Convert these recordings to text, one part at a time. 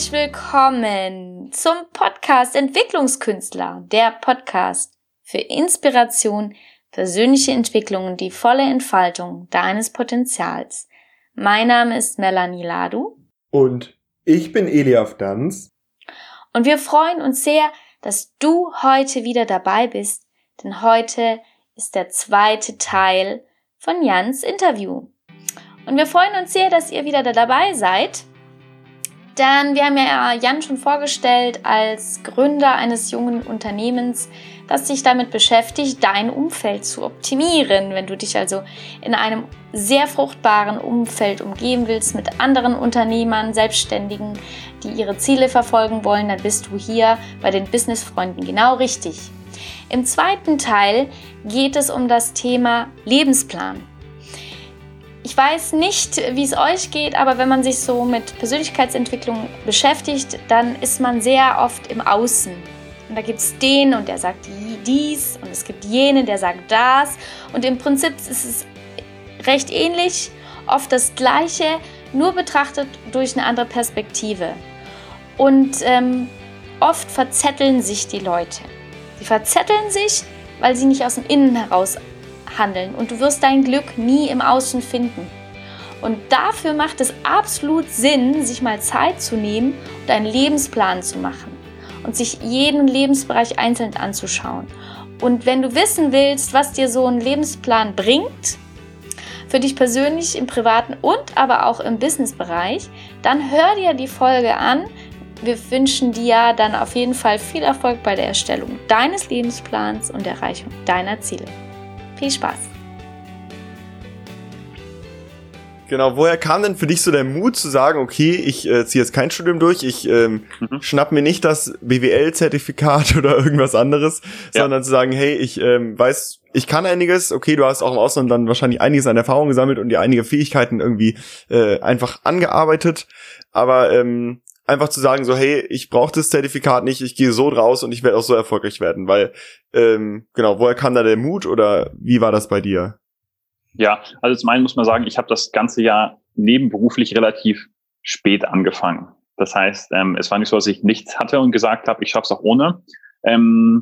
herzlich willkommen zum Podcast Entwicklungskünstler, der Podcast für Inspiration, persönliche Entwicklung und die volle Entfaltung deines Potenzials. Mein Name ist Melanie Ladu. Und ich bin Eliaf Danz. Und wir freuen uns sehr, dass du heute wieder dabei bist, denn heute ist der zweite Teil von Jans Interview. Und wir freuen uns sehr, dass ihr wieder da dabei seid. Denn wir haben ja Jan schon vorgestellt als Gründer eines jungen Unternehmens, das sich damit beschäftigt, dein Umfeld zu optimieren. Wenn du dich also in einem sehr fruchtbaren Umfeld umgeben willst mit anderen Unternehmern, Selbstständigen, die ihre Ziele verfolgen wollen, dann bist du hier bei den Businessfreunden genau richtig. Im zweiten Teil geht es um das Thema Lebensplan. Ich weiß nicht, wie es euch geht, aber wenn man sich so mit Persönlichkeitsentwicklung beschäftigt, dann ist man sehr oft im Außen. Und da gibt es den und der sagt dies und es gibt jenen, der sagt das. Und im Prinzip ist es recht ähnlich, oft das Gleiche, nur betrachtet durch eine andere Perspektive. Und ähm, oft verzetteln sich die Leute. Sie verzetteln sich, weil sie nicht aus dem Innen heraus handeln und du wirst dein Glück nie im Außen finden. Und dafür macht es absolut Sinn, sich mal Zeit zu nehmen und einen Lebensplan zu machen und sich jeden Lebensbereich einzeln anzuschauen. Und wenn du wissen willst, was dir so ein Lebensplan bringt, für dich persönlich im privaten und aber auch im Businessbereich, dann hör dir die Folge an. Wir wünschen dir dann auf jeden Fall viel Erfolg bei der Erstellung deines Lebensplans und Erreichung deiner Ziele. Viel Spaß! Genau, woher kam denn für dich so der Mut zu sagen, okay, ich äh, ziehe jetzt kein Studium durch, ich ähm, mhm. schnapp mir nicht das BWL-Zertifikat oder irgendwas anderes, ja. sondern zu sagen, hey, ich ähm, weiß, ich kann einiges, okay, du hast auch im Ausland dann wahrscheinlich einiges an Erfahrung gesammelt und dir einige Fähigkeiten irgendwie äh, einfach angearbeitet, aber ähm, einfach zu sagen, so, hey, ich brauche das Zertifikat nicht, ich gehe so raus und ich werde auch so erfolgreich werden, weil, ähm, genau, woher kam da der Mut oder wie war das bei dir? Ja, also zum einen muss man sagen, ich habe das ganze Jahr nebenberuflich relativ spät angefangen. Das heißt, ähm, es war nicht so, dass ich nichts hatte und gesagt habe, ich schaff's auch ohne. Ähm,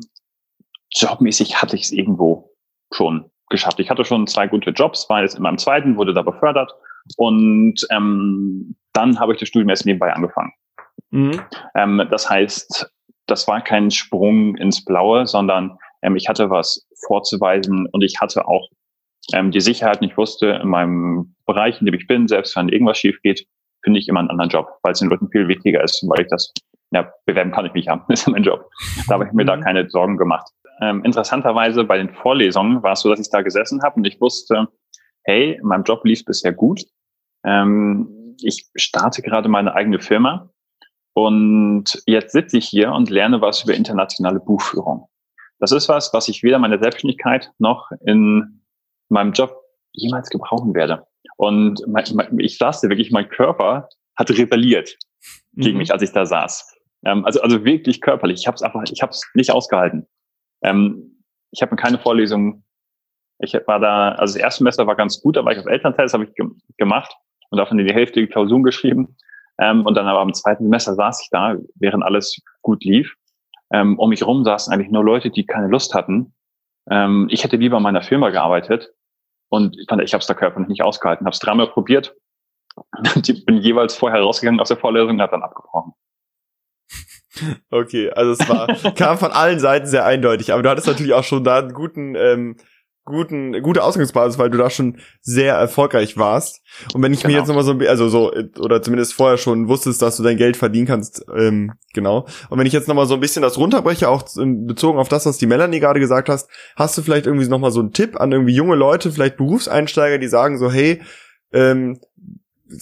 jobmäßig hatte ich es irgendwo schon geschafft. Ich hatte schon zwei gute Jobs, war jetzt in meinem zweiten, wurde da befördert und ähm, dann habe ich das Studium erst nebenbei angefangen. Mhm. Ähm, das heißt, das war kein Sprung ins Blaue, sondern ähm, ich hatte was vorzuweisen und ich hatte auch ähm, die Sicherheit nicht wusste, in meinem Bereich, in dem ich bin, selbst wenn irgendwas schief geht, finde ich immer einen anderen Job, weil es den Leuten viel wichtiger ist, weil ich das, ja, bewerben kann ich mich ja, das ist mein Job. Da habe ich mir mhm. da keine Sorgen gemacht. Ähm, interessanterweise bei den Vorlesungen war es so, dass ich da gesessen habe und ich wusste, hey, in meinem Job lief bisher gut. Ähm, ich starte gerade meine eigene Firma und jetzt sitze ich hier und lerne was über internationale Buchführung. Das ist was, was ich weder in meiner Selbstständigkeit noch in meinem Job jemals gebrauchen werde. Und ich saß da wirklich, mein Körper hat rebelliert gegen mhm. mich, als ich da saß. Ähm, also, also wirklich körperlich. Ich habe es einfach, ich habe es nicht ausgehalten. Ähm, ich habe keine Vorlesungen. Ich war da, also das erste Semester war ganz gut, da war ich auf Elternzeit, das habe ich ge gemacht und davon die Hälfte die Klausuren geschrieben. Ähm, und dann aber am zweiten Semester saß ich da, während alles gut lief. Ähm, um mich rum saßen eigentlich nur Leute, die keine Lust hatten. Ähm, ich hätte lieber in meiner Firma gearbeitet und ich fand, ich habe es da körperlich nicht ausgehalten, habe es dreimal probiert, bin jeweils vorher rausgegangen aus der Vorlesung und habe dann abgebrochen. Okay, also es war kam von allen Seiten sehr eindeutig, aber du hattest natürlich auch schon da einen guten ähm, guten, gute Ausgangsbasis, weil du da schon sehr erfolgreich warst. Und wenn ich genau. mir jetzt nochmal so, also so, oder zumindest vorher schon wusstest, dass du dein Geld verdienen kannst, ähm, genau. Und wenn ich jetzt nochmal so ein bisschen das runterbreche, auch bezogen auf das, was die Melanie gerade gesagt hast, hast du vielleicht irgendwie nochmal so einen Tipp an irgendwie junge Leute, vielleicht Berufseinsteiger, die sagen so, hey, ähm,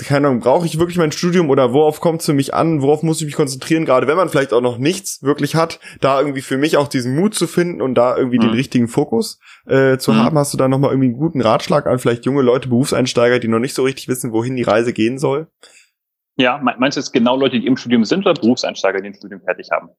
keine Ahnung, brauche ich wirklich mein Studium oder worauf kommt es für mich an, worauf muss ich mich konzentrieren, gerade wenn man vielleicht auch noch nichts wirklich hat, da irgendwie für mich auch diesen Mut zu finden und da irgendwie mhm. den richtigen Fokus äh, zu mhm. haben. Hast du da nochmal irgendwie einen guten Ratschlag an vielleicht junge Leute, Berufseinsteiger, die noch nicht so richtig wissen, wohin die Reise gehen soll? Ja, meinst du jetzt genau Leute, die im Studium sind oder Berufseinsteiger, die ein Studium fertig haben?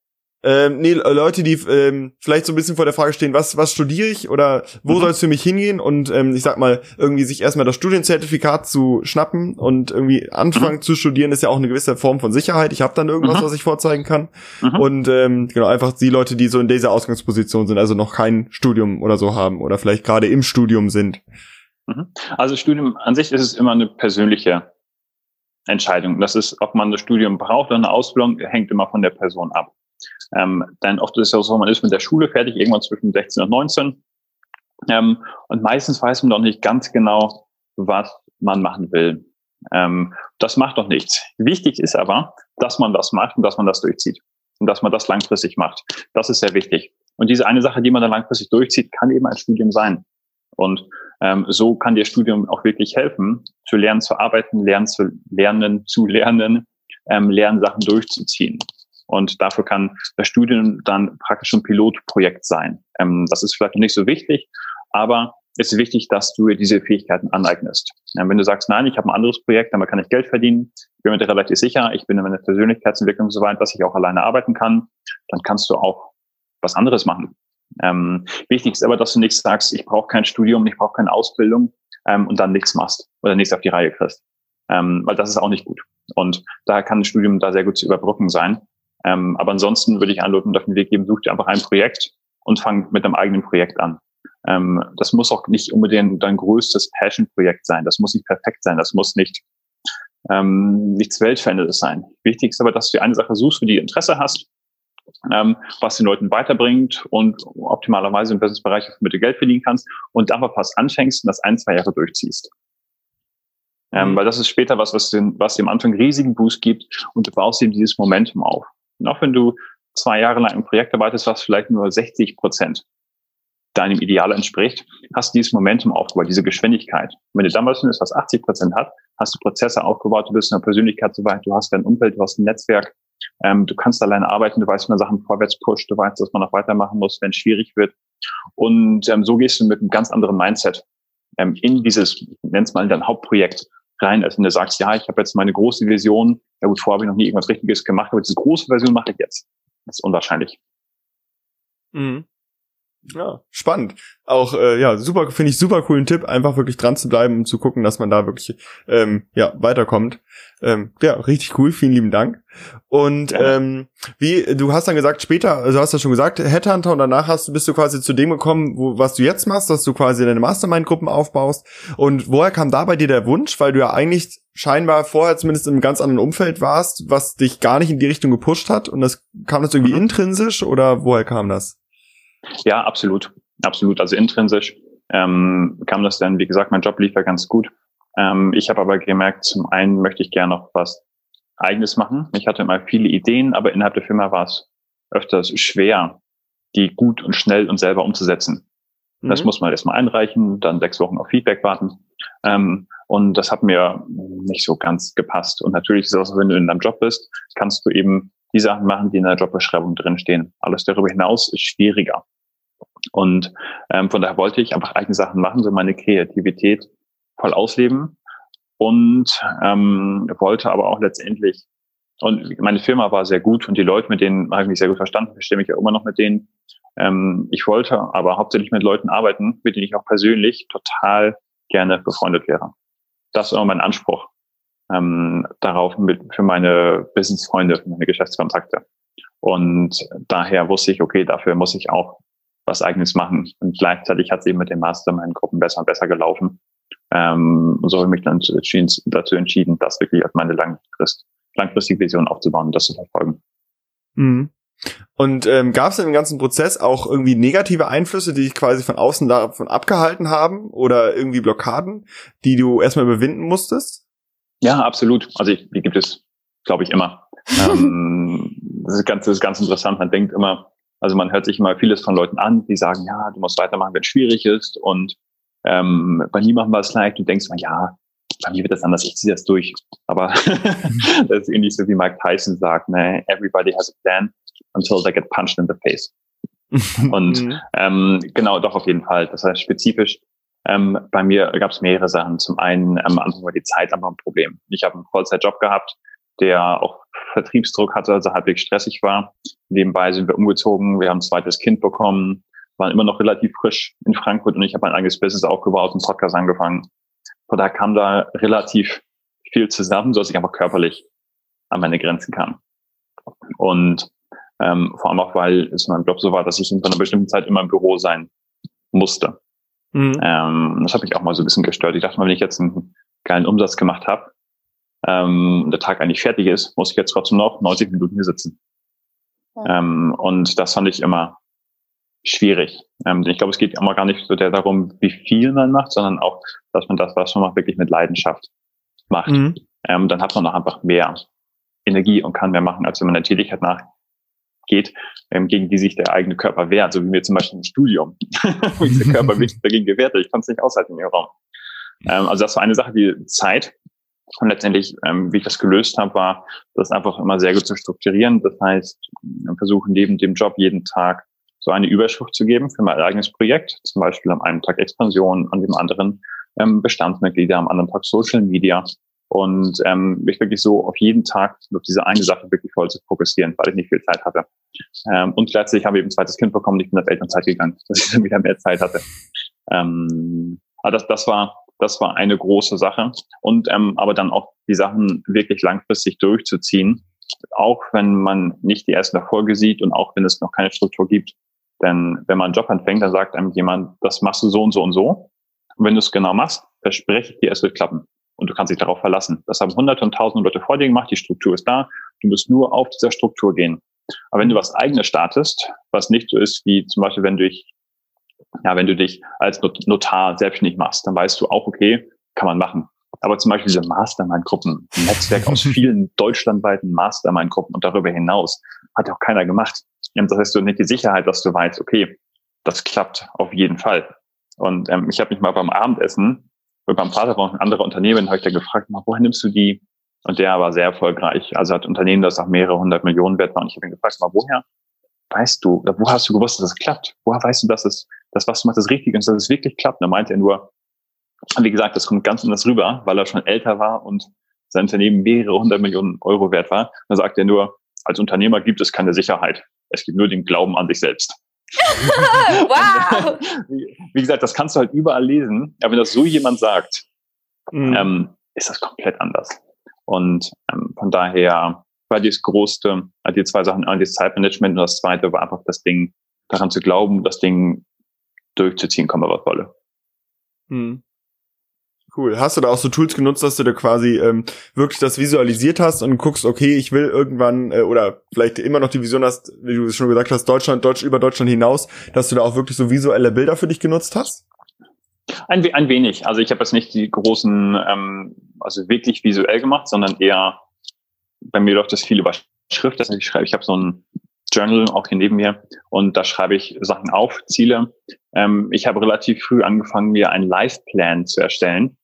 Ähm, nee, Leute, die ähm, vielleicht so ein bisschen vor der Frage stehen, was, was studiere ich oder wo mhm. soll es für mich hingehen und ähm, ich sag mal, irgendwie sich erstmal das Studienzertifikat zu schnappen und irgendwie anfangen mhm. zu studieren, ist ja auch eine gewisse Form von Sicherheit. Ich habe dann irgendwas, mhm. was ich vorzeigen kann. Mhm. Und ähm, genau, einfach die Leute, die so in dieser Ausgangsposition sind, also noch kein Studium oder so haben oder vielleicht gerade im Studium sind. Mhm. Also Studium an sich ist es immer eine persönliche Entscheidung. Das ist, ob man das Studium braucht oder eine Ausbildung, hängt immer von der Person ab. Ähm, denn oft ist es ja so, man ist mit der Schule fertig, irgendwann zwischen 16 und 19. Ähm, und meistens weiß man doch nicht ganz genau, was man machen will. Ähm, das macht doch nichts. Wichtig ist aber, dass man das macht und dass man das durchzieht. Und dass man das langfristig macht. Das ist sehr wichtig. Und diese eine Sache, die man dann langfristig durchzieht, kann eben ein Studium sein. Und ähm, so kann dir Studium auch wirklich helfen, zu lernen, zu arbeiten, lernen zu lernen, zu lernen, ähm, lernen, Sachen durchzuziehen. Und dafür kann das Studium dann praktisch ein Pilotprojekt sein. Ähm, das ist vielleicht nicht so wichtig, aber es ist wichtig, dass du diese Fähigkeiten aneignest. Ähm, wenn du sagst, nein, ich habe ein anderes Projekt, damit kann ich Geld verdienen, ich bin mir relativ sicher, ich bin in meiner Persönlichkeitsentwicklung so weit, dass ich auch alleine arbeiten kann, dann kannst du auch was anderes machen. Ähm, wichtig ist aber, dass du nichts sagst, ich brauche kein Studium, ich brauche keine Ausbildung ähm, und dann nichts machst oder nichts auf die Reihe kriegst. Ähm, weil das ist auch nicht gut. Und da kann ein Studium da sehr gut zu überbrücken sein. Ähm, aber ansonsten würde ich an Leuten auf den Weg geben, such dir einfach ein Projekt und fang mit einem eigenen Projekt an. Ähm, das muss auch nicht unbedingt dein größtes Passion-Projekt sein. Das muss nicht perfekt sein. Das muss nicht ähm, nichts Weltverändertes sein. Wichtig ist aber, dass du dir eine Sache suchst, für die du Interesse hast, ähm, was den Leuten weiterbringt und optimalerweise im Businessbereich mit dir Geld verdienen kannst und einfach fast anfängst und das ein, zwei Jahre durchziehst. Ähm, mhm. Weil das ist später was, was, den, was dem Anfang riesigen Boost gibt und du baust eben dieses Momentum auf. Und auch wenn du zwei Jahre lang im Projekt arbeitest, was vielleicht nur 60 Prozent deinem Ideal entspricht, hast du dieses Momentum aufgebaut, diese Geschwindigkeit. Und wenn du damals ist, was 80 Prozent hat, hast du Prozesse aufgebaut, du bist in der Persönlichkeit so weit, du hast dein Umfeld, du hast ein Netzwerk, ähm, du kannst alleine arbeiten, du weißt, wie man Sachen vorwärts pusht, du weißt, dass man noch weitermachen muss, wenn es schwierig wird. Und ähm, so gehst du mit einem ganz anderen Mindset ähm, in dieses, nenn's mal dein Hauptprojekt rein, als wenn du sagst, ja, ich habe jetzt meine große Vision, ja gut, vorher habe ich noch nie irgendwas Richtiges gemacht, aber diese große Version mache ich jetzt. Das ist unwahrscheinlich. Mhm. Ja, spannend. Auch äh, ja, super, finde ich super coolen Tipp, einfach wirklich dran zu bleiben und zu gucken, dass man da wirklich ähm, ja weiterkommt. Ähm, ja, richtig cool, vielen lieben Dank. Und ja. ähm, wie du hast dann gesagt, später, also hast du ja schon gesagt, Headhunter und danach hast du bist du quasi zu dem gekommen, wo, was du jetzt machst, dass du quasi deine Mastermind-Gruppen aufbaust. Und woher kam da bei dir der Wunsch, weil du ja eigentlich scheinbar vorher zumindest in einem ganz anderen Umfeld warst, was dich gar nicht in die Richtung gepusht hat und das kam das irgendwie mhm. intrinsisch oder woher kam das? Ja, absolut. Absolut. Also intrinsisch ähm, kam das dann, wie gesagt, mein Job lief ja ganz gut. Ähm, ich habe aber gemerkt, zum einen möchte ich gerne noch was Eigenes machen. Ich hatte immer viele Ideen, aber innerhalb der Firma war es öfters schwer, die gut und schnell und selber umzusetzen. Mhm. Das muss man erstmal einreichen, dann sechs Wochen auf Feedback warten. Ähm, und das hat mir nicht so ganz gepasst. Und natürlich ist es auch, wenn du in deinem Job bist, kannst du eben die Sachen machen, die in der Jobbeschreibung drinstehen. Alles darüber hinaus ist schwieriger. Und ähm, von daher wollte ich einfach eigene Sachen machen, so meine Kreativität voll ausleben und ähm, wollte aber auch letztendlich und meine Firma war sehr gut und die Leute, mit denen habe ich mich sehr gut verstanden, verstehe mich ja immer noch mit denen. Ähm, ich wollte aber hauptsächlich mit Leuten arbeiten, mit denen ich auch persönlich total gerne befreundet wäre. Das ist immer mein Anspruch ähm, darauf mit, für meine Business-Freunde, für meine Geschäftskontakte. Und daher wusste ich, okay, dafür muss ich auch was eigenes machen. Und gleichzeitig hat es eben mit den Mastermind-Gruppen besser und besser gelaufen. Ähm, und so habe ich mich dann dazu entschieden, das wirklich als meine langfrist, langfristige Vision aufzubauen und das zu verfolgen. Mhm. Und ähm, gab es in dem ganzen Prozess auch irgendwie negative Einflüsse, die dich quasi von außen davon abgehalten haben oder irgendwie Blockaden, die du erstmal überwinden musstest? Ja, absolut. Also ich, die gibt es, glaube ich, immer. ähm, das, ist ganz, das ist ganz interessant. Man denkt immer, also man hört sich immer vieles von Leuten an, die sagen, ja, du musst weitermachen, wenn es schwierig ist. Und ähm, bei niemandem war es leicht. Du denkst mal, ja, bei mir wird das anders, ich ziehe das durch. Aber das ist ähnlich so wie Mike Tyson sagt, ne, everybody has a plan until they get punched in the face. und mhm. ähm, genau, doch auf jeden Fall. Das heißt, spezifisch ähm, bei mir gab es mehrere Sachen. Zum einen am Anfang war die Zeit einfach ein Problem. Ich habe einen Vollzeitjob gehabt, der auch Vertriebsdruck hatte, also halbwegs stressig war. Nebenbei sind wir umgezogen, wir haben ein zweites Kind bekommen, waren immer noch relativ frisch in Frankfurt und ich habe mein eigenes Business aufgebaut und Podcast angefangen. Von daher kam da relativ viel zusammen, so dass ich einfach körperlich an meine Grenzen kam. Und ähm, vor allem auch, weil es in meinem Job so war, dass ich in einer bestimmten Zeit immer im Büro sein musste. Mhm. Ähm, das hat mich auch mal so ein bisschen gestört. Ich dachte mal, wenn ich jetzt einen geilen Umsatz gemacht habe, ähm, der Tag eigentlich fertig ist, muss ich jetzt trotzdem noch 90 Minuten hier sitzen. Mhm. Ähm, und das fand ich immer schwierig. Ähm, ich glaube, es geht immer gar nicht so der darum, wie viel man macht, sondern auch, dass man das, was man macht, wirklich mit Leidenschaft macht. Mhm. Ähm, dann hat man auch einfach mehr Energie und kann mehr machen, als wenn man der Tätigkeit nachgeht, ähm, gegen die sich der eigene Körper wehrt, so wie mir zum Beispiel im Studium, der Körper wirklich dagegen gewehrt Ich konnte es nicht aushalten im Raum. Ähm, also das war eine Sache, die Zeit. Und letztendlich, ähm, wie ich das gelöst habe, war, das einfach immer sehr gut zu strukturieren. Das heißt, versuchen neben dem Job jeden Tag so eine Überschrift zu geben für mein eigenes Projekt. Zum Beispiel am einen Tag Expansion, an dem anderen ähm, Bestandsmitglieder, am anderen Tag Social Media und ähm, mich wirklich so auf jeden Tag auf diese eine Sache wirklich voll zu fokussieren, weil ich nicht viel Zeit hatte. Ähm, und gleichzeitig habe ich eben ein zweites Kind bekommen, ich bin auf Elternzeit gegangen, dass ich dann wieder mehr Zeit hatte. Ähm, aber das, das war das war eine große Sache. Und ähm, aber dann auch die Sachen wirklich langfristig durchzuziehen, auch wenn man nicht die ersten Erfolge sieht und auch wenn es noch keine Struktur gibt. Denn wenn man einen Job anfängt, dann sagt einem jemand, das machst du so und so und so. Und wenn du es genau machst, verspreche ich dir, es wird klappen und du kannst dich darauf verlassen. Das haben hunderte und tausende Leute vor dir gemacht, die Struktur ist da, du musst nur auf dieser Struktur gehen. Aber wenn du was eigenes startest, was nicht so ist wie zum Beispiel, wenn du dich, ja, wenn du dich als Notar selbstständig machst, dann weißt du auch, okay, kann man machen. Aber zum Beispiel diese Mastermind-Gruppen, ein Netzwerk aus vielen deutschlandweiten Mastermind-Gruppen und darüber hinaus, hat ja auch keiner gemacht. Und das heißt, du nicht die Sicherheit, dass du weißt, okay, das klappt auf jeden Fall. Und ähm, ich habe mich mal beim Abendessen beim Vater von ein anderer Unternehmen habe ich da gefragt, woher nimmst du die? Und der war sehr erfolgreich. Also hat Unternehmen, das auch mehrere hundert Millionen wert war. Und ich habe ihn gefragt, mal, woher weißt du, oder wo hast du gewusst, dass es klappt? Woher weißt du, dass es, das, was du machst, ist richtig und dass es wirklich klappt? Und da meinte er nur, wie gesagt, das kommt ganz anders rüber, weil er schon älter war und sein Unternehmen mehrere hundert Millionen Euro wert war. Da sagt er nur, als Unternehmer gibt es keine Sicherheit. Es gibt nur den Glauben an sich selbst. wow! Wie gesagt, das kannst du halt überall lesen, aber wenn das so jemand sagt, mhm. ähm, ist das komplett anders. Und ähm, von daher war das größte, äh, die zwei Sachen, das Zeitmanagement und das zweite war einfach das Ding, daran zu glauben, das Ding durchzuziehen, komme was wolle. Mhm. Cool. Hast du da auch so Tools genutzt, dass du da quasi ähm, wirklich das visualisiert hast und guckst, okay, ich will irgendwann äh, oder vielleicht immer noch die Vision hast, wie du es schon gesagt hast, Deutschland, Deutsch über Deutschland hinaus, dass du da auch wirklich so visuelle Bilder für dich genutzt hast? Ein, ein wenig. Also ich habe jetzt nicht die großen, ähm, also wirklich visuell gemacht, sondern eher bei mir läuft das viel über Schrift. Das heißt, ich schreibe, ich habe so ein Journal auch hier neben mir und da schreibe ich Sachen auf, Ziele. Ähm, ich habe relativ früh angefangen, mir einen Life-Plan zu erstellen.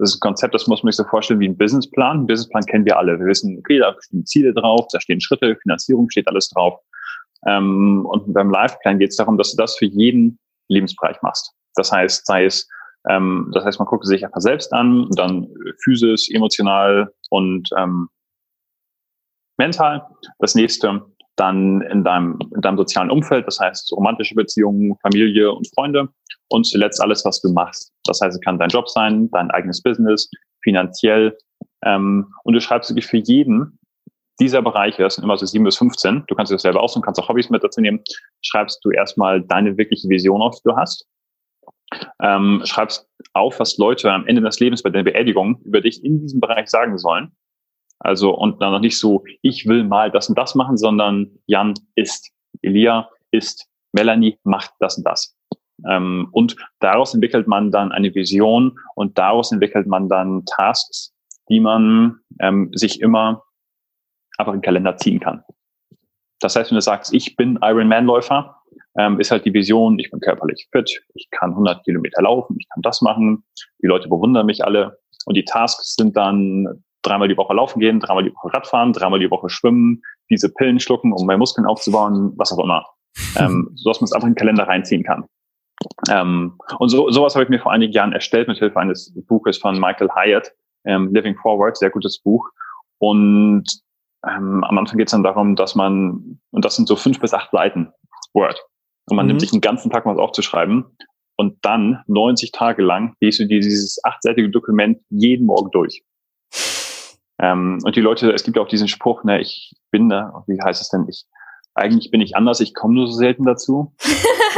Das ist ein Konzept, das muss man sich so vorstellen wie ein Businessplan. Ein Businessplan kennen wir alle. Wir wissen, okay, da stehen Ziele drauf, da stehen Schritte, Finanzierung steht alles drauf. Ähm, und beim Lifeplan geht es darum, dass du das für jeden Lebensbereich machst. Das heißt, sei es, ähm, das heißt, man guckt sich einfach selbst an, dann physisch, emotional und ähm, mental. Das nächste dann in deinem, in deinem sozialen Umfeld, das heißt romantische Beziehungen, Familie und Freunde und zuletzt alles, was du machst. Das heißt, es kann dein Job sein, dein eigenes Business, finanziell ähm, und du schreibst wirklich für jeden dieser Bereiche, das sind immer so sieben bis 15, du kannst dir das selber aussuchen, kannst auch Hobbys mit dazu nehmen, schreibst du erstmal deine wirkliche Vision auf, die du hast. Ähm, schreibst auf, was Leute am Ende des Lebens bei der Beerdigung über dich in diesem Bereich sagen sollen. Also und dann noch nicht so, ich will mal das und das machen, sondern Jan ist, Elia ist, Melanie macht das und das. Ähm, und daraus entwickelt man dann eine Vision und daraus entwickelt man dann Tasks, die man ähm, sich immer einfach in den Kalender ziehen kann. Das heißt, wenn du sagst, ich bin Ironman-Läufer, ähm, ist halt die Vision, ich bin körperlich fit, ich kann 100 Kilometer laufen, ich kann das machen, die Leute bewundern mich alle. Und die Tasks sind dann dreimal die Woche laufen gehen, dreimal die Woche Radfahren, dreimal die Woche schwimmen, diese Pillen schlucken, um mehr Muskeln aufzubauen, was auch immer. ähm, so dass man es einfach in den Kalender reinziehen kann. Ähm, und so, sowas habe ich mir vor einigen Jahren erstellt mit Hilfe eines Buches von Michael Hyatt, ähm, Living Forward, sehr gutes Buch. Und ähm, am Anfang geht es dann darum, dass man, und das sind so fünf bis acht Seiten Word. Und man mhm. nimmt sich einen ganzen Tag was aufzuschreiben. Und dann 90 Tage lang gehst du dir dieses achtseitige Dokument jeden Morgen durch. Ähm, und die Leute, es gibt auch diesen Spruch, ne, ich bin da, wie heißt es denn, ich, eigentlich bin ich anders, ich komme nur so selten dazu.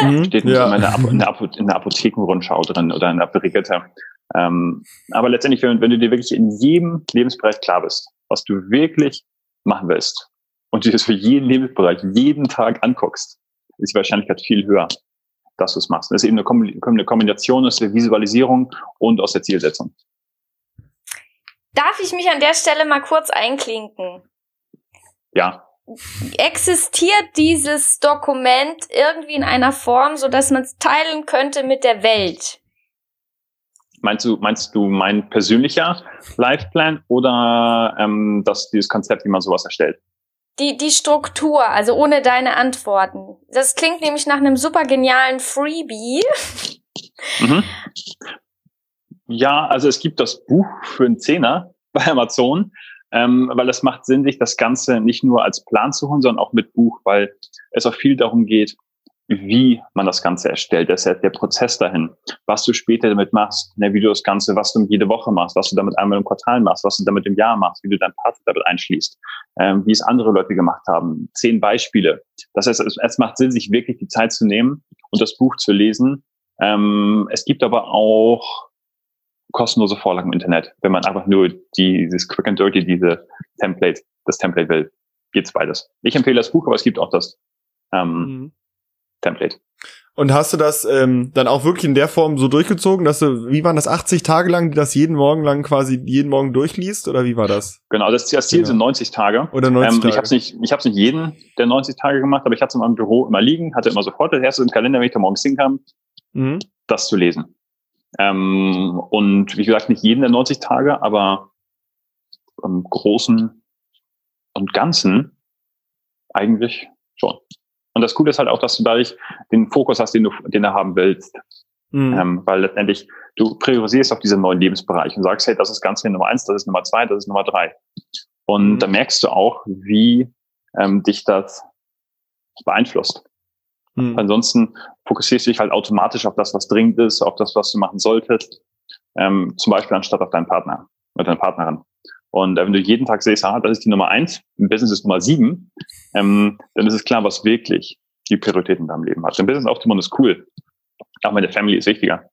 Mhm. Steht ja. in, der, in, der in der Apothekenrundschau drin oder in der Brigitte. Ähm, aber letztendlich, wenn, wenn du dir wirklich in jedem Lebensbereich klar bist, was du wirklich machen willst und dir das für jeden Lebensbereich jeden Tag anguckst, ist die Wahrscheinlichkeit viel höher, dass du es machst. Das ist eben eine Kombination aus der Visualisierung und aus der Zielsetzung. Darf ich mich an der Stelle mal kurz einklinken? Ja. Existiert dieses Dokument irgendwie in einer Form, so dass man es teilen könnte mit der Welt? Meinst du, meinst du mein persönlicher Lifeplan oder ähm, das, dieses Konzept, wie man sowas erstellt? Die, die Struktur, also ohne deine Antworten. Das klingt nämlich nach einem super genialen Freebie. Mhm. Ja, also es gibt das Buch für einen Zehner bei Amazon, ähm, weil es macht Sinn, sich das Ganze nicht nur als Plan zu holen, sondern auch mit Buch, weil es auch viel darum geht, wie man das Ganze erstellt. Das ist der Prozess dahin. Was du später damit machst, ne, wie du das Ganze, was du jede Woche machst, was du damit einmal im Quartal machst, was du damit im Jahr machst, wie du dein Partner damit einschließt, ähm, wie es andere Leute gemacht haben. Zehn Beispiele. Das heißt, es, es macht Sinn, sich wirklich die Zeit zu nehmen und das Buch zu lesen. Ähm, es gibt aber auch kostenlose Vorlagen im Internet, wenn man einfach nur die, dieses Quick and Dirty, diese Template, das Template will. Geht's beides. Ich empfehle das Buch, aber es gibt auch das ähm, mhm. Template. Und hast du das ähm, dann auch wirklich in der Form so durchgezogen, dass du, wie waren das, 80 Tage lang, die das jeden Morgen lang quasi jeden Morgen durchliest oder wie war das? Genau, das, das Ziel genau. sind 90 Tage. Oder 90 ähm, Tage. Ich habe es nicht, ich habe nicht jeden der 90 Tage gemacht, aber ich hatte es in meinem Büro immer liegen, hatte immer sofort das erste im Kalender, wenn ich da morgens hinkam, mhm. das zu lesen. Ähm, und wie gesagt, nicht jeden der 90 Tage, aber im Großen und Ganzen eigentlich schon. Und das Coole ist halt auch, dass du dadurch den Fokus hast, den du, den du haben willst. Mhm. Ähm, weil letztendlich du priorisierst auf diese neuen Lebensbereiche und sagst, hey, das ist ganz Nummer eins, das ist Nummer zwei, das ist Nummer drei. Und mhm. da merkst du auch, wie ähm, dich das beeinflusst. Mhm. Ansonsten fokussierst dich halt automatisch auf das, was dringend ist, auf das, was du machen solltest. Ähm, zum Beispiel anstatt auf deinen Partner oder deine Partnerin. Und äh, wenn du jeden Tag siehst, ah, das ist die Nummer eins, im Business ist Nummer sieben, ähm, dann ist es klar, was wirklich die Prioritäten in deinem Leben hat. Im Business aufzubauen ist cool. Auch meine Family ist wichtiger.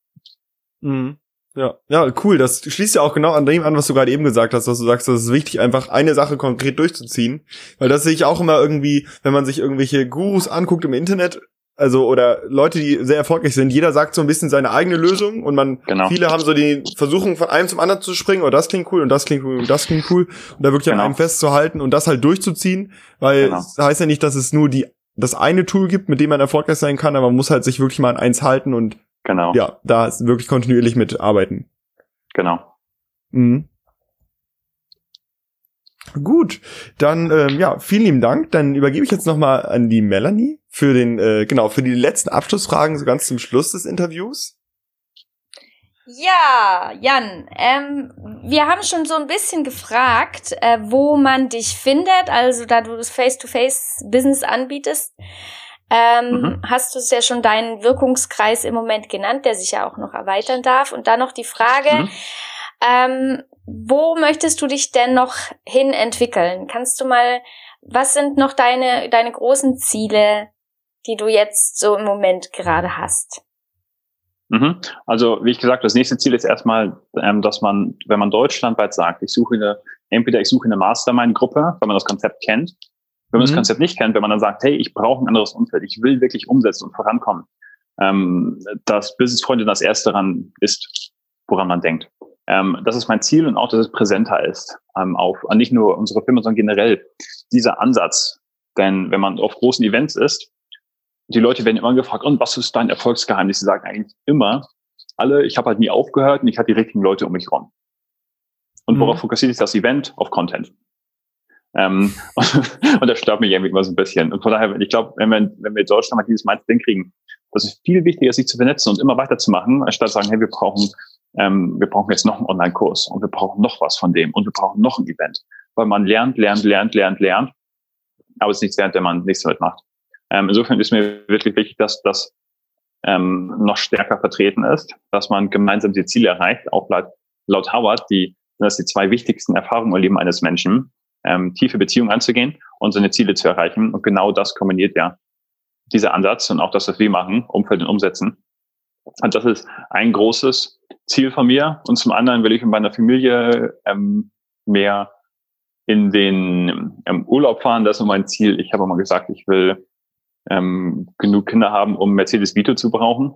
Mhm. Ja, ja, cool. Das schließt ja auch genau an dem an, was du gerade eben gesagt hast, dass du sagst, es ist wichtig, einfach eine Sache konkret durchzuziehen. Weil das sehe ich auch immer irgendwie, wenn man sich irgendwelche Gurus anguckt im Internet, also oder Leute, die sehr erfolgreich sind, jeder sagt so ein bisschen seine eigene Lösung und man genau. viele haben so die Versuchung von einem zum anderen zu springen, oh, das klingt cool und das klingt cool und das klingt cool und da wirklich genau. an einem festzuhalten und das halt durchzuziehen, weil genau. das heißt ja nicht, dass es nur die das eine Tool gibt, mit dem man erfolgreich sein kann, aber man muss halt sich wirklich mal an eins halten und genau. ja, da wirklich kontinuierlich mitarbeiten. Genau. Mhm. Gut, dann ähm, ja, vielen lieben Dank. Dann übergebe ich jetzt nochmal an die Melanie für den, äh, genau, für die letzten Abschlussfragen so ganz zum Schluss des Interviews. Ja, Jan, ähm, wir haben schon so ein bisschen gefragt, äh, wo man dich findet, also da du das Face-to-Face-Business anbietest. Ähm, mhm. Hast du es ja schon deinen Wirkungskreis im Moment genannt, der sich ja auch noch erweitern darf. Und dann noch die Frage, mhm. Ähm, wo möchtest du dich denn noch hin entwickeln? Kannst du mal, was sind noch deine, deine großen Ziele, die du jetzt so im Moment gerade hast? Mhm. Also, wie ich gesagt, das nächste Ziel ist erstmal, ähm, dass man, wenn man deutschlandweit sagt, ich suche eine, entweder ich suche eine Mastermind-Gruppe, wenn man das Konzept kennt. Wenn man mhm. das Konzept nicht kennt, wenn man dann sagt, hey, ich brauche ein anderes Umfeld, ich will wirklich umsetzen und vorankommen, ähm, dass Business Freunde das erste daran ist, woran man denkt. Ähm, das ist mein Ziel und auch, dass es präsenter ist ähm, auf nicht nur unsere Firma, sondern generell dieser Ansatz. Denn wenn man auf großen Events ist, die Leute werden immer gefragt, und was ist dein Erfolgsgeheimnis? Sie sagen eigentlich immer, alle, ich habe halt nie aufgehört und ich hatte die richtigen Leute um mich herum. Und worauf mhm. fokussiert sich das Event? Auf Content. Ähm, und, das stört mich irgendwie immer so ein bisschen. Und von daher, ich glaube, wenn wir, wenn wir in Deutschland mal dieses Mindset kriegen, das ist viel wichtiger, sich zu vernetzen und immer weiterzumachen, anstatt zu sagen, hey, wir brauchen, ähm, wir brauchen jetzt noch einen Online-Kurs und wir brauchen noch was von dem und wir brauchen noch ein Event. weil man lernt, lernt, lernt, lernt, lernt, aber es ist nichts wert, wenn man nichts damit macht. Ähm, insofern ist mir wirklich wichtig, dass das ähm, noch stärker vertreten ist, dass man gemeinsam die Ziele erreicht, auch laut, laut Howard, die das die zwei wichtigsten Erfahrungen im Leben eines Menschen, ähm, tiefe Beziehungen anzugehen und seine Ziele zu erreichen. Und genau das kombiniert ja dieser Ansatz und auch das, was wir machen, Umfeld und Umsetzen. Und das ist ein großes Ziel von mir. Und zum anderen will ich in meiner Familie ähm, mehr in den ähm, Urlaub fahren. Das ist mein Ziel. Ich habe mal gesagt, ich will ähm, genug Kinder haben, um Mercedes Vito zu brauchen.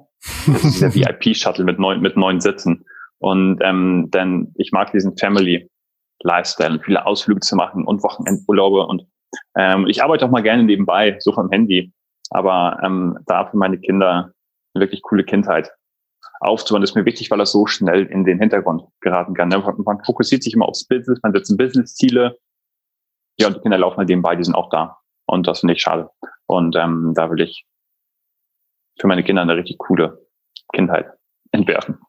Das ist der VIP-Shuttle mit neun, mit neun Sitzen. Und ähm, denn ich mag diesen Family Lifestyle und viele Ausflüge zu machen und Wochenendurlaube und ähm, ich arbeite auch mal gerne nebenbei, so vom Handy. Aber ähm, da für meine Kinder eine wirklich coole Kindheit aufzubauen, ist mir wichtig, weil das so schnell in den Hintergrund geraten kann. Man fokussiert sich immer aufs Business, man setzt Business-Ziele. Ja, und die Kinder laufen halt nebenbei, die sind auch da. Und das finde ich schade. Und ähm, da will ich für meine Kinder eine richtig coole Kindheit entwerfen.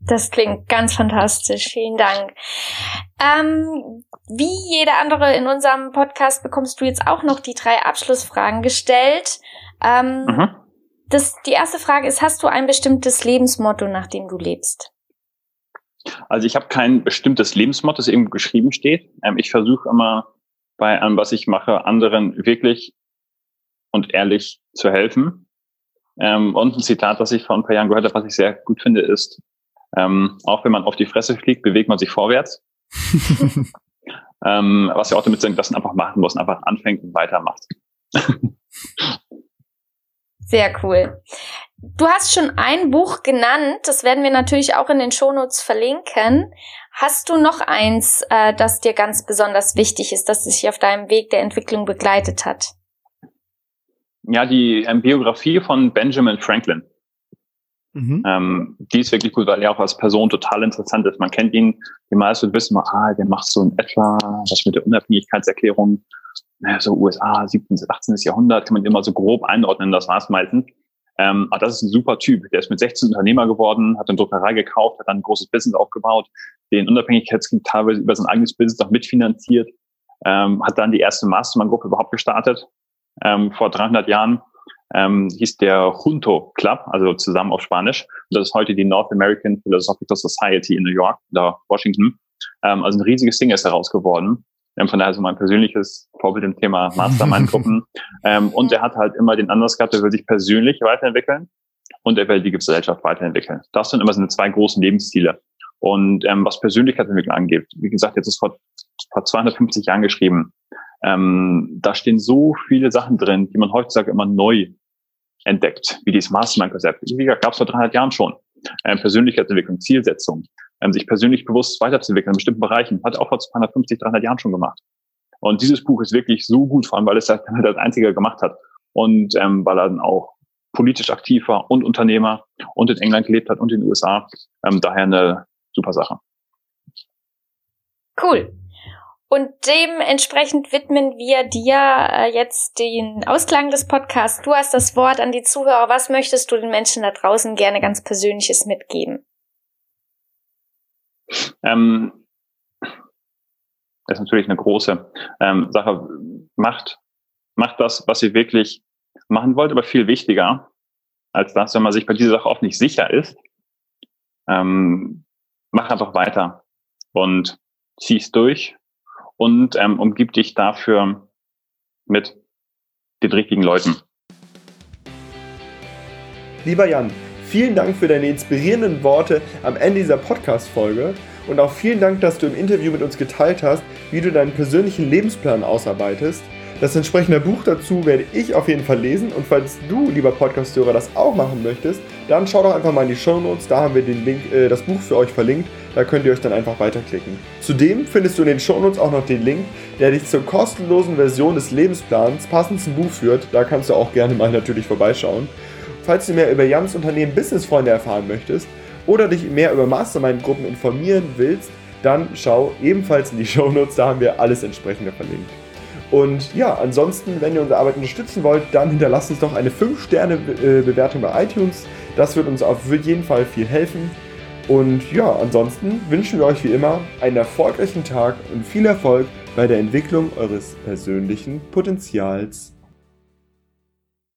Das klingt ganz fantastisch. Vielen Dank. Ähm, wie jeder andere in unserem Podcast bekommst du jetzt auch noch die drei Abschlussfragen gestellt. Ähm, mhm. Das, die erste Frage ist, hast du ein bestimmtes Lebensmotto, nach dem du lebst? Also ich habe kein bestimmtes Lebensmotto, das irgendwo geschrieben steht. Ähm, ich versuche immer bei allem, was ich mache, anderen wirklich und ehrlich zu helfen. Ähm, und ein Zitat, das ich vor ein paar Jahren gehört habe, was ich sehr gut finde, ist, ähm, auch wenn man auf die Fresse fliegt, bewegt man sich vorwärts. ähm, was ja auch damit sagt, dass man einfach machen muss, einfach anfängt und weitermacht. Sehr cool. Du hast schon ein Buch genannt, das werden wir natürlich auch in den Shownotes verlinken. Hast du noch eins, äh, das dir ganz besonders wichtig ist, das dich auf deinem Weg der Entwicklung begleitet hat? Ja, die ähm, Biografie von Benjamin Franklin. Mhm. Ähm, die ist wirklich gut, weil er auch als Person total interessant ist. Man kennt ihn, die meisten wissen mal, ah, der macht so in etwa was mit der Unabhängigkeitserklärung, naja, so USA, 17., 18. Jahrhundert, kann man immer so grob einordnen, das war es meistens. Ähm, aber das ist ein super Typ. Der ist mit 16 Unternehmer geworden, hat eine Druckerei gekauft, hat dann ein großes Business aufgebaut, den Unabhängigkeitskrieg teilweise über sein eigenes Business auch mitfinanziert, ähm, hat dann die erste Mastermind-Gruppe überhaupt gestartet, ähm, vor 300 Jahren ähm, hieß der Junto Club, also zusammen auf Spanisch. Und das ist heute die North American Philosophical Society in New York oder Washington. Ähm, also ein riesiges Ding ist heraus geworden. Ähm, von daher so mein persönliches Vorbild im Thema Mastermind-Gruppen. ähm, und er hat halt immer den Ansatz gehabt, er will sich persönlich weiterentwickeln und er will die Gesellschaft weiterentwickeln. Das sind immer seine zwei großen Lebensziele. Und ähm, was Persönlichkeitsentwicklung angeht, wie gesagt, jetzt ist vor, vor 250 Jahren geschrieben. Ähm, da stehen so viele Sachen drin, die man heutzutage immer neu entdeckt, wie dieses Mastermind-Konzept. Wie gesagt, gab es vor 300 Jahren schon. Ähm, Persönlichkeitsentwicklung, Zielsetzung, sich persönlich bewusst weiterzuentwickeln in bestimmten Bereichen, hat auch vor 250, 300 Jahren schon gemacht. Und dieses Buch ist wirklich so gut, vor allem weil es das, das Einzige gemacht hat und ähm, weil er dann auch politisch aktiv war und Unternehmer und in England gelebt hat und in den USA. Ähm, daher eine super Sache. Cool. Und dementsprechend widmen wir dir äh, jetzt den Ausklang des Podcasts. Du hast das Wort an die Zuhörer. Was möchtest du den Menschen da draußen gerne ganz Persönliches mitgeben? Ähm, das ist natürlich eine große ähm, Sache. Macht, macht das, was ihr wirklich machen wollt, aber viel wichtiger als das, wenn man sich bei dieser Sache auch nicht sicher ist. Ähm, mach einfach weiter und zieh's durch und ähm, umgib dich dafür mit den richtigen Leuten. Lieber Jan, vielen Dank für deine inspirierenden Worte am Ende dieser Podcast-Folge und auch vielen Dank, dass du im Interview mit uns geteilt hast, wie du deinen persönlichen Lebensplan ausarbeitest. Das entsprechende Buch dazu werde ich auf jeden Fall lesen und falls du, lieber Podcast-Hörer, das auch machen möchtest, dann schau doch einfach mal in die Show Notes, da haben wir den Link, äh, das Buch für euch verlinkt, da könnt ihr euch dann einfach weiterklicken. Zudem findest du in den Show Notes auch noch den Link, der dich zur kostenlosen Version des Lebensplans passend zum Buch führt, da kannst du auch gerne mal natürlich vorbeischauen. Falls du mehr über Jans Unternehmen Businessfreunde erfahren möchtest oder dich mehr über Mastermind-Gruppen informieren willst, dann schau ebenfalls in die Show Notes, da haben wir alles entsprechende verlinkt. Und ja, ansonsten, wenn ihr unsere Arbeit unterstützen wollt, dann hinterlasst uns doch eine 5-Sterne-Bewertung bei iTunes. Das wird uns auf jeden Fall viel helfen. Und ja, ansonsten wünschen wir euch wie immer einen erfolgreichen Tag und viel Erfolg bei der Entwicklung eures persönlichen Potenzials.